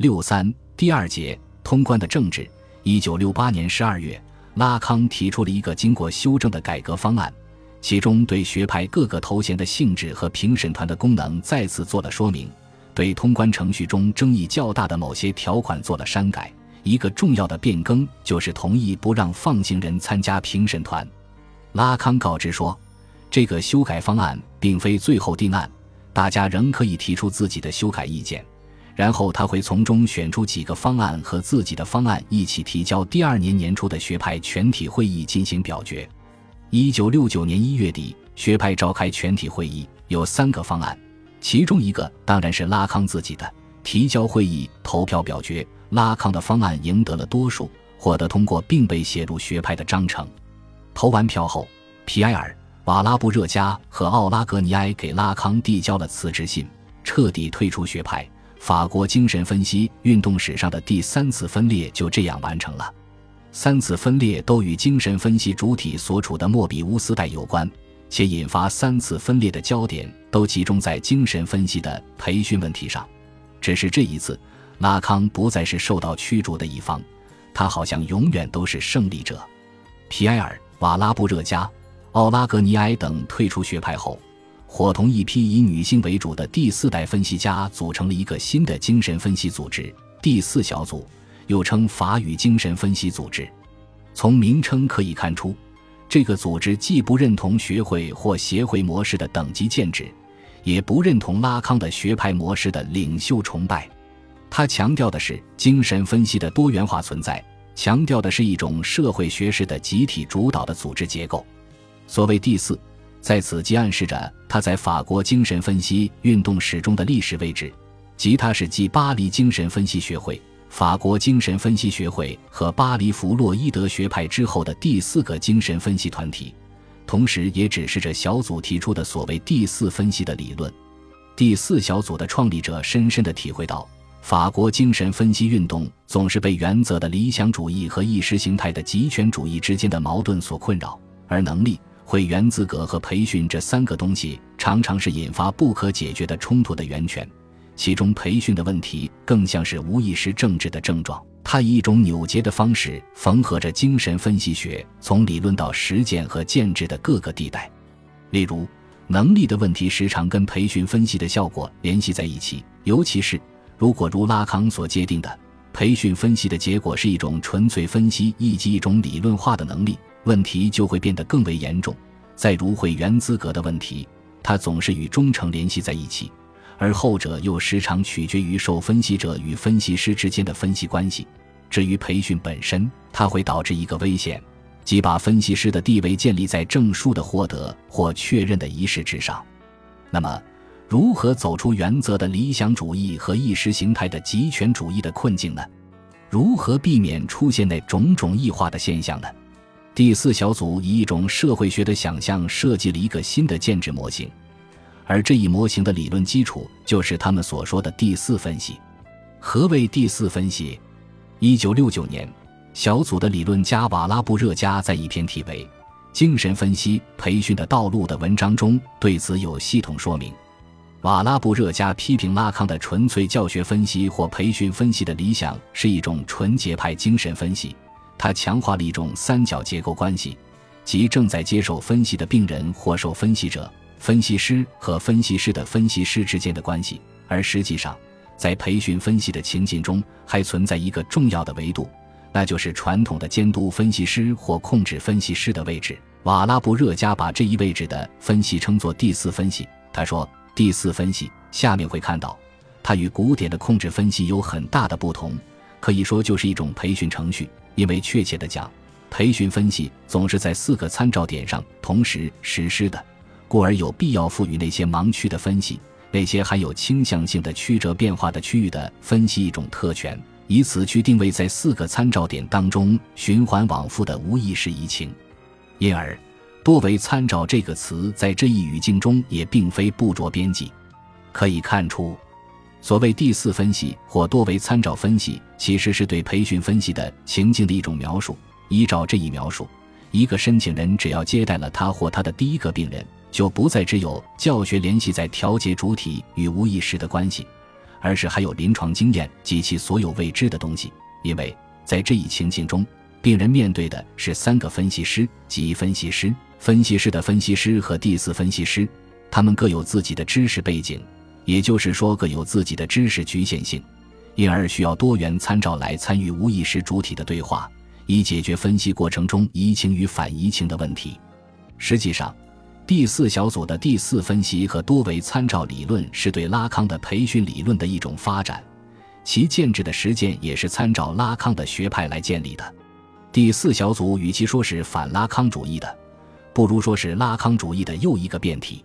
六三第二节通关的政治。一九六八年十二月，拉康提出了一个经过修正的改革方案，其中对学派各个头衔的性质和评审团的功能再次做了说明，对通关程序中争议较大的某些条款做了删改。一个重要的变更就是同意不让放行人参加评审团。拉康告知说，这个修改方案并非最后定案，大家仍可以提出自己的修改意见。然后他会从中选出几个方案和自己的方案一起提交第二年年初的学派全体会议进行表决。一九六九年一月底，学派召开全体会议，有三个方案，其中一个当然是拉康自己的，提交会议投票表决。拉康的方案赢得了多数，获得通过，并被写入学派的章程。投完票后，皮埃尔·瓦拉布热加和奥拉格尼埃给拉康递交了辞职信，彻底退出学派。法国精神分析运动史上的第三次分裂就这样完成了。三次分裂都与精神分析主体所处的莫比乌斯带有关，且引发三次分裂的焦点都集中在精神分析的培训问题上。只是这一次，拉康不再是受到驱逐的一方，他好像永远都是胜利者。皮埃尔·瓦拉布热加、奥拉格尼埃等退出学派后。伙同一批以女性为主的第四代分析家组成了一个新的精神分析组织——第四小组，又称法语精神分析组织。从名称可以看出，这个组织既不认同学会或协会模式的等级建制，也不认同拉康的学派模式的领袖崇拜。他强调的是精神分析的多元化存在，强调的是一种社会学式的集体主导的组织结构。所谓第四。在此即暗示着他在法国精神分析运动史中的历史位置，即他是继巴黎精神分析学会、法国精神分析学会和巴黎弗洛伊德学派之后的第四个精神分析团体，同时也指示着小组提出的所谓第四分析的理论。第四小组的创立者深深地体会到，法国精神分析运动总是被原则的理想主义和意识形态的极权主义之间的矛盾所困扰，而能力。会员资格和培训这三个东西常常是引发不可解决的冲突的源泉，其中培训的问题更像是无意识政治的症状。它以一种扭结的方式缝合着精神分析学从理论到实践和建制的各个地带。例如，能力的问题时常跟培训分析的效果联系在一起，尤其是如果如拉康所界定的，培训分析的结果是一种纯粹分析以及一种理论化的能力。问题就会变得更为严重。再如会员资格的问题，它总是与忠诚联系在一起，而后者又时常取决于受分析者与分析师之间的分析关系。至于培训本身，它会导致一个危险，即把分析师的地位建立在证书的获得或确认的仪式之上。那么，如何走出原则的理想主义和意识形态的极权主义的困境呢？如何避免出现那种种异化的现象呢？第四小组以一种社会学的想象设计了一个新的建制模型，而这一模型的理论基础就是他们所说的第四分析。何谓第四分析？一九六九年，小组的理论家瓦拉布热加在一篇题为《精神分析培训的道路》的文章中对此有系统说明。瓦拉布热加批评拉康的纯粹教学分析或培训分析的理想是一种纯洁派精神分析。他强化了一种三角结构关系，即正在接受分析的病人或受分析者、分析师和分析师的分析师之间的关系。而实际上，在培训分析的情境中，还存在一个重要的维度，那就是传统的监督分析师或控制分析师的位置。瓦拉布热加把这一位置的分析称作第四分析。他说：“第四分析下面会看到，它与古典的控制分析有很大的不同，可以说就是一种培训程序。”因为确切的讲，培训分析总是在四个参照点上同时实施的，故而有必要赋予那些盲区的分析、那些含有倾向性的曲折变化的区域的分析一种特权，以此去定位在四个参照点当中循环往复的无意识移情。因而，多维参照这个词在这一语境中也并非不着边际。可以看出。所谓第四分析或多维参照分析，其实是对培训分析的情境的一种描述。依照这一描述，一个申请人只要接待了他或他的第一个病人，就不再只有教学联系在调节主体与无意识的关系，而是还有临床经验及其所有未知的东西。因为在这一情境中，病人面对的是三个分析师及分析师、分析师的分析师和第四分析师，他们各有自己的知识背景，也就是说各有自己的知识局限性，因而需要多元参照来参与无意识主体的对话，以解决分析过程中移情与反移情的问题。实际上，第四小组的第四分析和多维参照理论是对拉康的培训理论的一种发展，其建制的实践也是参照拉康的学派来建立的。第四小组与其说是反拉康主义的，不如说是拉康主义的又一个变体。